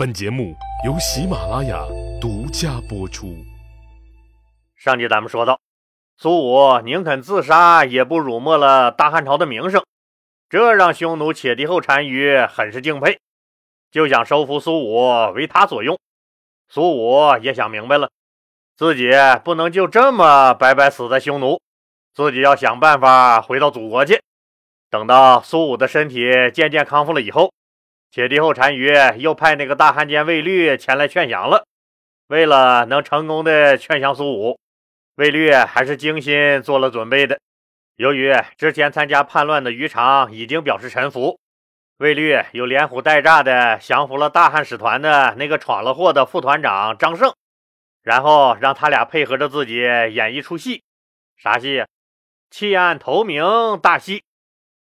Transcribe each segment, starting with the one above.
本节目由喜马拉雅独家播出。上集咱们说到，苏武宁肯自杀，也不辱没了大汉朝的名声，这让匈奴且敌后单于很是敬佩，就想收服苏武为他所用。苏武也想明白了，自己不能就这么白白死在匈奴，自己要想办法回到祖国去。等到苏武的身体渐渐康复了以后。解敌后单于又派那个大汉奸卫律前来劝降了。为了能成功的劝降苏武，卫律还是精心做了准备的。由于之前参加叛乱的于常已经表示臣服，卫律又连唬带诈的降服了大汉使团的那个闯了祸的副团长张胜，然后让他俩配合着自己演一出戏。啥戏？弃暗投明大戏。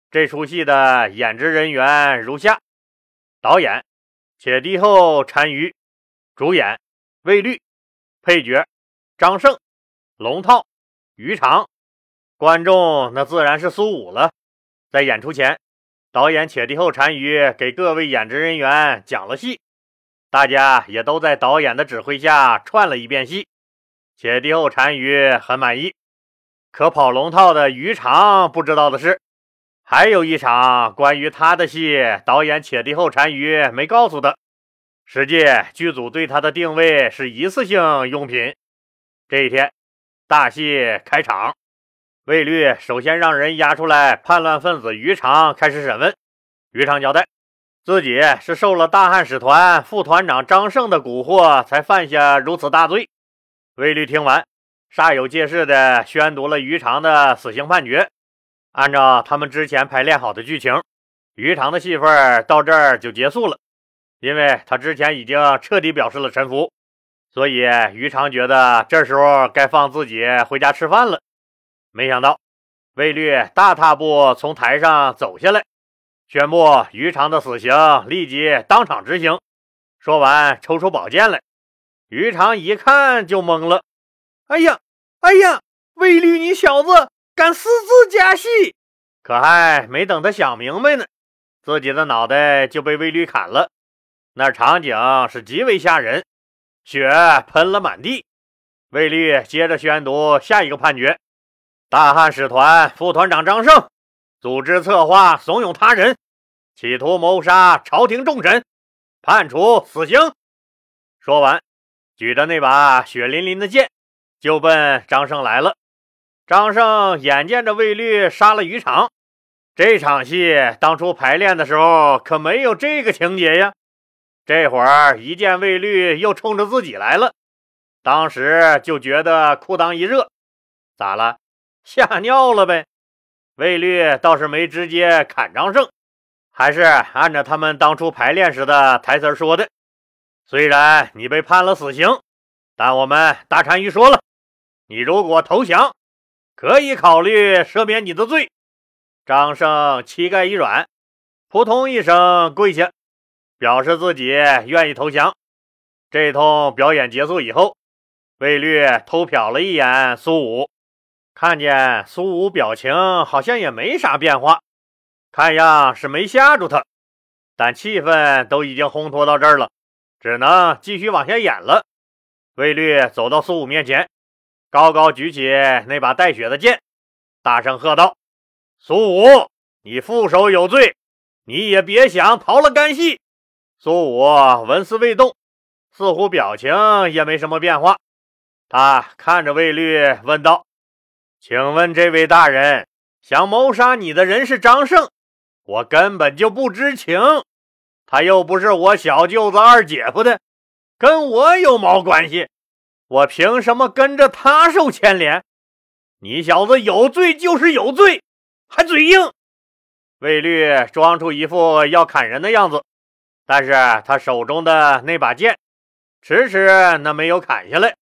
这出戏的演职人员如下。导演：且帝后单于，主演：魏律，配角：张胜、龙套、于长。观众那自然是苏武了。在演出前，导演且帝后单于给各位演职人员讲了戏，大家也都在导演的指挥下串了一遍戏。且帝后单于很满意，可跑龙套的于长不知道的是。还有一场关于他的戏，导演且帝后单于没告诉他。实际剧组对他的定位是一次性用品。这一天，大戏开场，卫律首先让人押出来叛乱分子于常开始审问。于常交代，自己是受了大汉使团副团长张胜的蛊惑，才犯下如此大罪。卫律听完，煞有介事地宣读了于常的死刑判决。按照他们之前排练好的剧情，于常的戏份到这儿就结束了。因为他之前已经彻底表示了臣服，所以于常觉得这时候该放自己回家吃饭了。没想到卫律大踏步从台上走下来，宣布于常的死刑立即当场执行。说完，抽出宝剑来。于常一看就懵了：“哎呀，哎呀，卫律，你小子！”敢私自加戏，可还没等他想明白呢，自己的脑袋就被卫律砍了。那场景是极为吓人，血喷了满地。卫律接着宣读下一个判决：大汉使团副团长张胜组织策划怂恿他人，企图谋杀朝廷重臣，判处死刑。说完，举着那把血淋淋的剑就奔张胜来了。张胜眼见着卫律杀了于常，这场戏当初排练的时候可没有这个情节呀。这会儿一见卫律又冲着自己来了，当时就觉得裤裆一热，咋了？吓尿了呗。卫律倒是没直接砍张胜，还是按照他们当初排练时的台词说的：“虽然你被判了死刑，但我们大单于说了，你如果投降。”可以考虑赦免你的罪。张胜膝盖一软，扑通一声跪下，表示自己愿意投降。这通表演结束以后，卫律偷瞟了一眼苏武，看见苏武表情好像也没啥变化，看样是没吓住他。但气氛都已经烘托到这儿了，只能继续往下演了。卫律走到苏武面前。高高举起那把带血的剑，大声喝道：“苏武，你负手有罪，你也别想逃了干系。”苏武纹丝未动，似乎表情也没什么变化。他看着卫律问道：“请问这位大人，想谋杀你的人是张胜？我根本就不知情，他又不是我小舅子二姐夫的，跟我有毛关系？”我凭什么跟着他受牵连？你小子有罪就是有罪，还嘴硬。卫律装出一副要砍人的样子，但是他手中的那把剑迟迟那没有砍下来。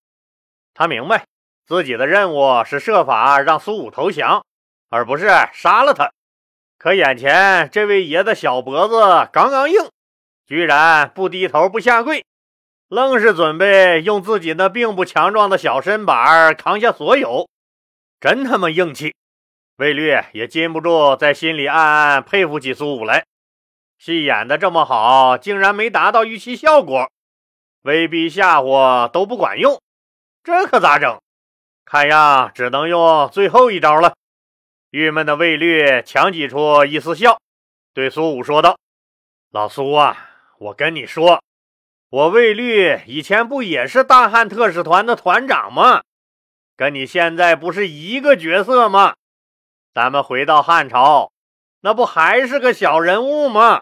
他明白自己的任务是设法让苏武投降，而不是杀了他。可眼前这位爷的小脖子刚刚硬，居然不低头不下跪。愣是准备用自己那并不强壮的小身板扛下所有，真他妈硬气！卫律也禁不住在心里暗暗佩服起苏武来。戏演的这么好，竟然没达到预期效果，威逼吓唬都不管用，这可咋整？看样只能用最后一招了。郁闷的魏律强挤出一丝笑，对苏武说道：“老苏啊，我跟你说，我魏律以前不也是大汉特使团的团长吗？跟你现在不是一个角色吗？咱们回到汉朝，那不还是个小人物吗？”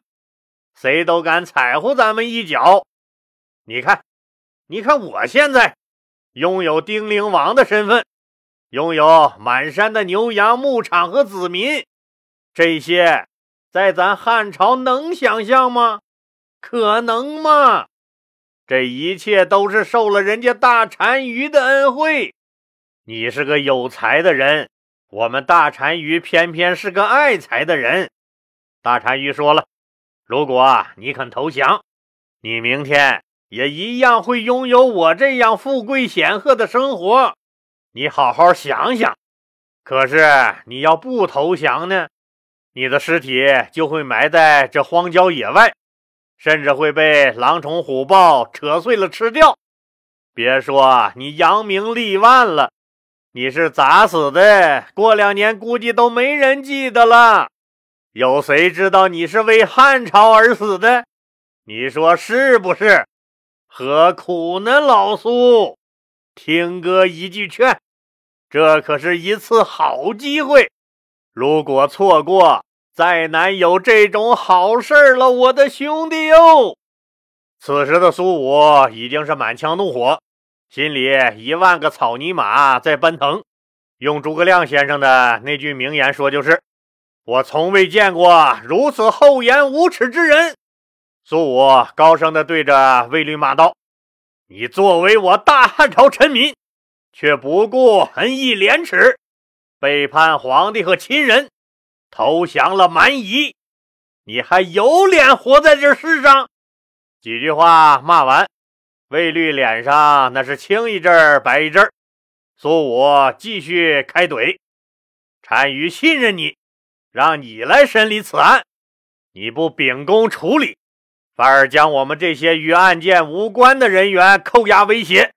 谁都敢踩乎咱们一脚，你看，你看，我现在拥有丁灵王的身份，拥有满山的牛羊牧场和子民，这些在咱汉朝能想象吗？可能吗？这一切都是受了人家大单于的恩惠。你是个有才的人，我们大单于偏偏是个爱财的人。大单于说了。如果你肯投降，你明天也一样会拥有我这样富贵显赫的生活。你好好想想。可是你要不投降呢？你的尸体就会埋在这荒郊野外，甚至会被狼虫虎豹扯碎了吃掉。别说你扬名立万了，你是咋死的？过两年估计都没人记得了。有谁知道你是为汉朝而死的？你说是不是？何苦呢，老苏？听哥一句劝，这可是一次好机会，如果错过，再难有这种好事了，我的兄弟哟！此时的苏武已经是满腔怒火，心里一万个草泥马在奔腾。用诸葛亮先生的那句名言说，就是。我从未见过如此厚颜无耻之人！苏武高声地对着卫律骂道：“你作为我大汉朝臣民，却不顾恩义廉耻，背叛皇帝和亲人，投降了蛮夷，你还有脸活在这世上？”几句话骂完，卫律脸上那是青一阵白一阵苏武继续开怼：“单于信任你。”让你来审理此案，你不秉公处理，反而将我们这些与案件无关的人员扣押威胁，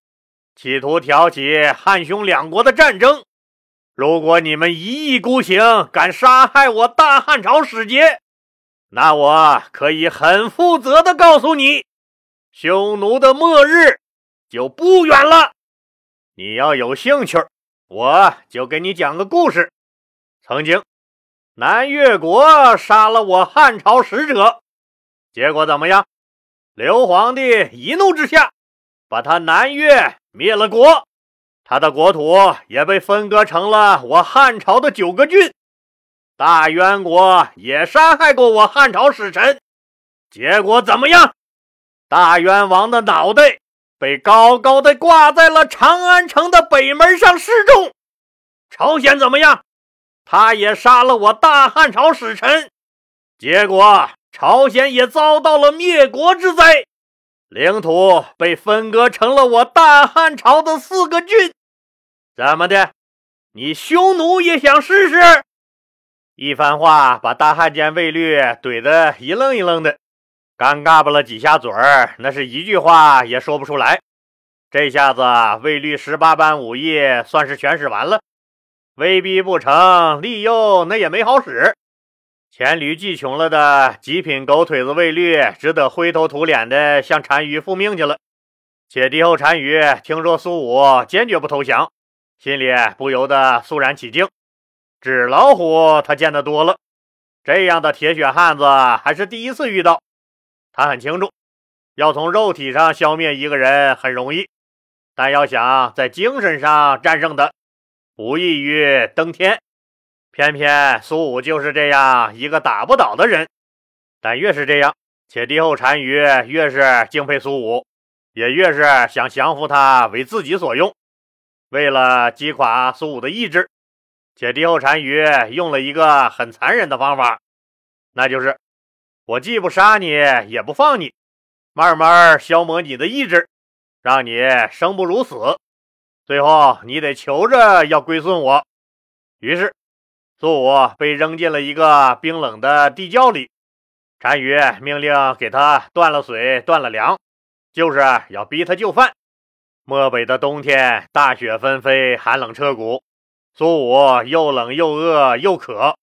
企图挑起汉匈两国的战争。如果你们一意孤行，敢杀害我大汉朝使节，那我可以很负责的告诉你，匈奴的末日就不远了。你要有兴趣，我就给你讲个故事。曾经。南越国杀了我汉朝使者，结果怎么样？刘皇帝一怒之下，把他南越灭了国，他的国土也被分割成了我汉朝的九个郡。大渊国也杀害过我汉朝使臣，结果怎么样？大渊王的脑袋被高高的挂在了长安城的北门上示众。朝鲜怎么样？他也杀了我大汉朝使臣，结果朝鲜也遭到了灭国之灾，领土被分割成了我大汉朝的四个郡。怎么的？你匈奴也想试试？一番话把大汉奸卫律怼得一愣一愣的，尴尬巴了几下嘴儿，那是一句话也说不出来。这下子卫律十八般武艺算是全使完了。威逼不成，利诱那也没好使。黔驴技穷了的极品狗腿子卫律，只得灰头土脸的向单于复命去了。且敌后单于听说苏武坚决不投降，心里不由得肃然起敬。纸老虎他见得多了，这样的铁血汉子还是第一次遇到。他很清楚，要从肉体上消灭一个人很容易，但要想在精神上战胜他。不异于登天，偏偏苏武就是这样一个打不倒的人。但越是这样，且帝后单于越是敬佩苏武，也越是想降服他为自己所用。为了击垮苏武的意志，且敌后单于用了一个很残忍的方法，那就是我既不杀你，也不放你，慢慢消磨你的意志，让你生不如死。最后，你得求着要归顺我。于是，苏武被扔进了一个冰冷的地窖里，单于命令给他断了水、断了粮，就是要逼他就范。漠北的冬天，大雪纷飞，寒冷彻骨。苏武又冷又饿又渴，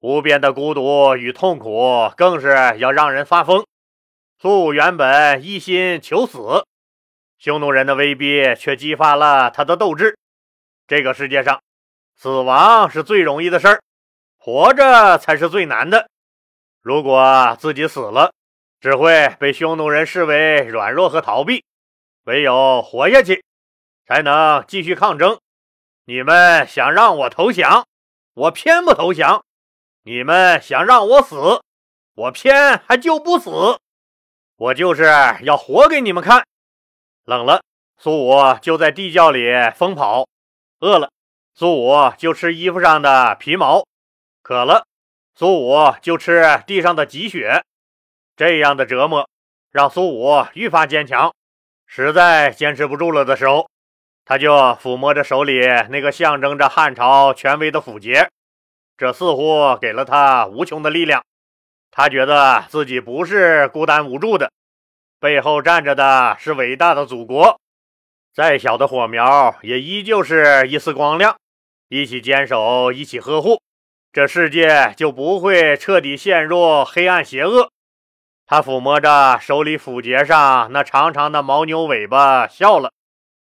无边的孤独与痛苦更是要让人发疯。苏武原本一心求死，匈奴人的威逼却激发了他的斗志。这个世界上，死亡是最容易的事儿，活着才是最难的。如果自己死了，只会被匈奴人视为软弱和逃避。唯有活下去，才能继续抗争。你们想让我投降，我偏不投降；你们想让我死，我偏还就不死。我就是要活给你们看。冷了，苏武就在地窖里疯跑；饿了，苏武就吃衣服上的皮毛；渴了，苏武就吃地上的积雪。这样的折磨让苏武愈发坚强。实在坚持不住了的时候，他就抚摸着手里那个象征着汉朝权威的符节，这似乎给了他无穷的力量。他觉得自己不是孤单无助的，背后站着的是伟大的祖国。再小的火苗也依旧是一丝光亮，一起坚守，一起呵护，这世界就不会彻底陷入黑暗邪恶。他抚摸着手里斧节上那长长的牦牛尾巴，笑了，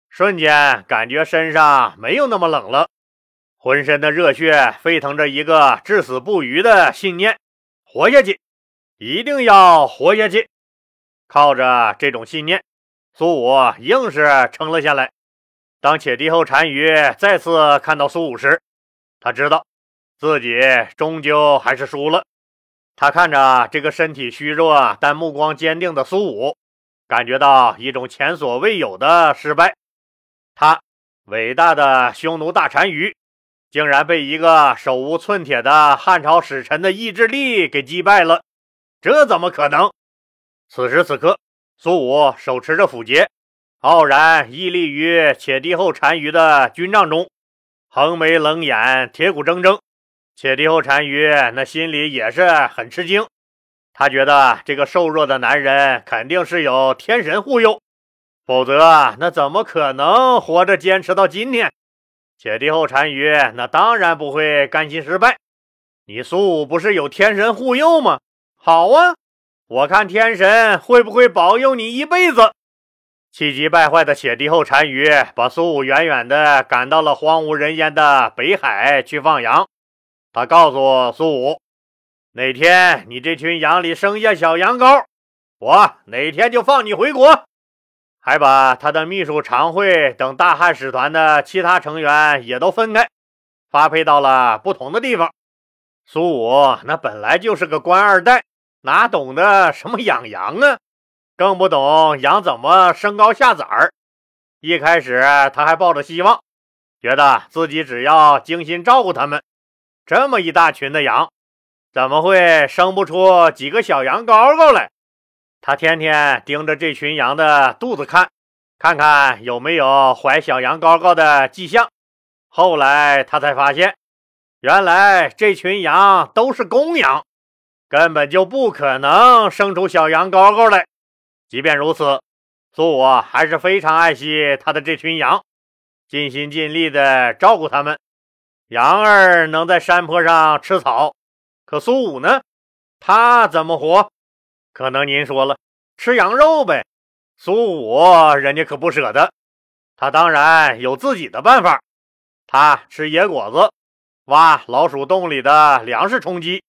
瞬间感觉身上没有那么冷了，浑身的热血沸腾着一个至死不渝的信念：活下去，一定要活下去。靠着这种信念，苏武硬是撑了下来。当且帝后单于再次看到苏武时，他知道自己终究还是输了。他看着这个身体虚弱但目光坚定的苏武，感觉到一种前所未有的失败。他伟大的匈奴大单于，竟然被一个手无寸铁的汉朝使臣的意志力给击败了，这怎么可能？此时此刻，苏武手持着斧节，傲然屹立于且帝后单于的军帐中，横眉冷眼，铁骨铮铮。且帝后单于那心里也是很吃惊，他觉得这个瘦弱的男人肯定是有天神护佑，否则那怎么可能活着坚持到今天？且帝后单于那当然不会甘心失败。你苏武不是有天神护佑吗？好啊，我看天神会不会保佑你一辈子。气急败坏的且帝后单于把苏武远远的赶到了荒无人烟的北海去放羊。他告诉苏武：“哪天你这群羊里生下小羊羔，我哪天就放你回国。”还把他的秘书常惠等大汉使团的其他成员也都分开，发配到了不同的地方。苏武那本来就是个官二代，哪懂得什么养羊啊？更不懂羊怎么生高下崽儿。一开始他还抱着希望，觉得自己只要精心照顾他们。这么一大群的羊，怎么会生不出几个小羊羔羔来？他天天盯着这群羊的肚子看，看看有没有怀小羊羔羔的迹象。后来他才发现，原来这群羊都是公羊，根本就不可能生出小羊羔羔来。即便如此，苏武还是非常爱惜他的这群羊，尽心尽力地照顾他们。羊儿能在山坡上吃草，可苏武呢？他怎么活？可能您说了，吃羊肉呗。苏武人家可不舍得，他当然有自己的办法。他吃野果子，挖老鼠洞里的粮食充饥。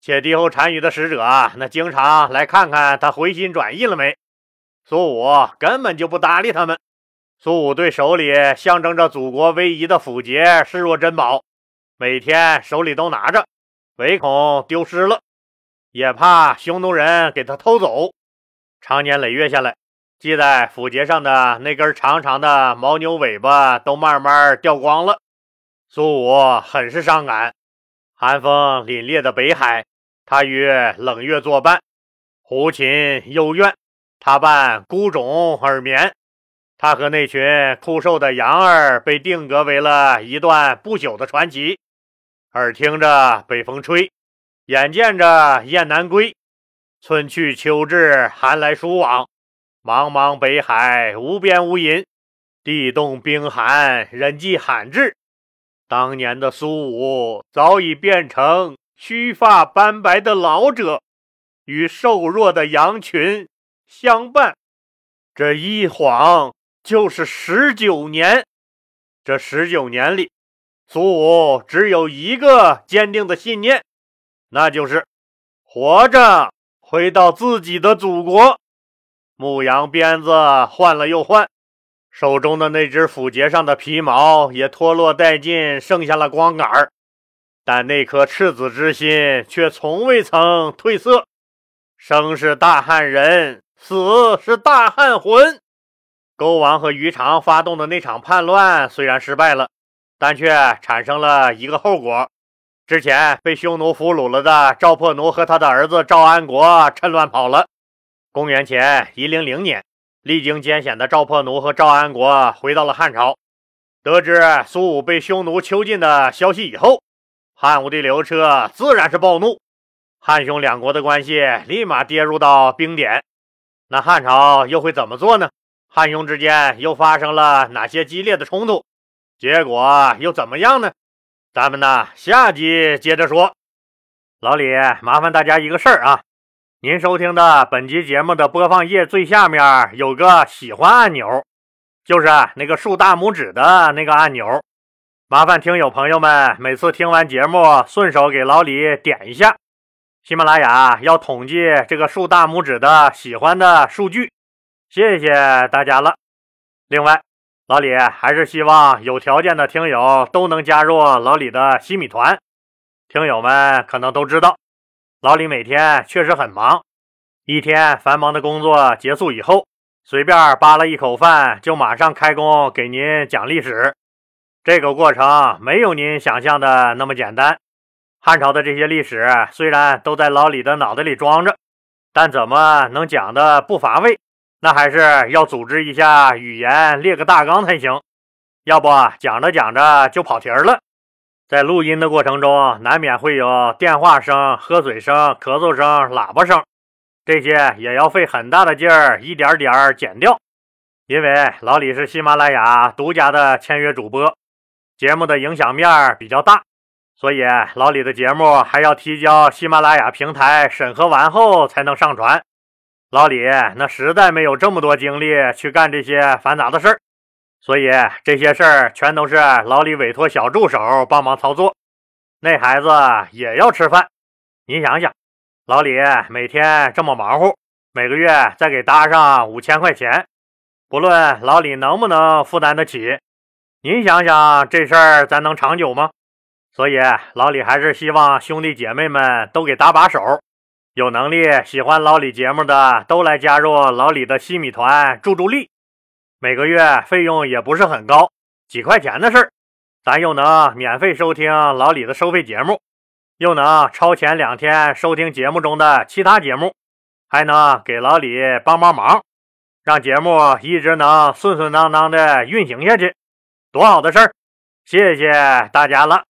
且敌后单于的使者啊那经常来看看他回心转意了没。苏武根本就不搭理他们。苏武对手里象征着祖国威仪的符节视若珍宝，每天手里都拿着，唯恐丢失了，也怕匈奴人给他偷走。长年累月下来，系在符节上的那根长长的牦牛尾巴都慢慢掉光了。苏武很是伤感。寒风凛冽的北海，他与冷月作伴，胡琴幽怨，他伴孤冢而眠。他和那群枯瘦的羊儿被定格为了一段不朽的传奇，耳听着北风吹，眼见着雁南归，春去秋至，寒来暑往，茫茫北海，无边无垠，地冻冰寒，人迹罕至。当年的苏武早已变成须发斑白的老者，与瘦弱的羊群相伴。这一晃就是十九年。这十九年里，苏武只有一个坚定的信念，那就是活着。回到自己的祖国，牧羊鞭子换了又换，手中的那只斧节上的皮毛也脱落殆尽，剩下了光杆儿。但那颗赤子之心却从未曾褪色。生是大汉人，死是大汉魂。勾王和于长发动的那场叛乱虽然失败了，但却产生了一个后果。之前被匈奴俘虏了的赵破奴和他的儿子赵安国趁乱跑了。公元前一零零年，历经艰险的赵破奴和赵安国回到了汉朝。得知苏武被匈奴囚禁的消息以后，汉武帝刘彻自然是暴怒，汉匈两国的关系立马跌入到冰点。那汉朝又会怎么做呢？汉匈之间又发生了哪些激烈的冲突？结果又怎么样呢？咱们呢，下集接着说。老李，麻烦大家一个事儿啊，您收听的本集节目的播放页最下面有个喜欢按钮，就是那个竖大拇指的那个按钮。麻烦听友朋友们每次听完节目，顺手给老李点一下。喜马拉雅要统计这个竖大拇指的喜欢的数据，谢谢大家了。另外。老李还是希望有条件的听友都能加入老李的西米团。听友们可能都知道，老李每天确实很忙，一天繁忙的工作结束以后，随便扒了一口饭，就马上开工给您讲历史。这个过程没有您想象的那么简单。汉朝的这些历史虽然都在老李的脑袋里装着，但怎么能讲的不乏味？那还是要组织一下语言，列个大纲才行。要不讲着讲着就跑题儿了。在录音的过程中，难免会有电话声、喝水声、咳嗽声、喇叭声，这些也要费很大的劲儿，一点点儿剪掉。因为老李是喜马拉雅独家的签约主播，节目的影响面比较大，所以老李的节目还要提交喜马拉雅平台审核完后才能上传。老李那实在没有这么多精力去干这些繁杂的事儿，所以这些事儿全都是老李委托小助手帮忙操作。那孩子也要吃饭，您想想，老李每天这么忙活，每个月再给搭上五千块钱，不论老李能不能负担得起，您想想这事儿咱能长久吗？所以老李还是希望兄弟姐妹们都给搭把手。有能力、喜欢老李节目的都来加入老李的西米团助助力，每个月费用也不是很高，几块钱的事儿，咱又能免费收听老李的收费节目，又能超前两天收听节目中的其他节目，还能给老李帮帮忙，让节目一直能顺顺当当的运行下去，多好的事儿！谢谢大家了。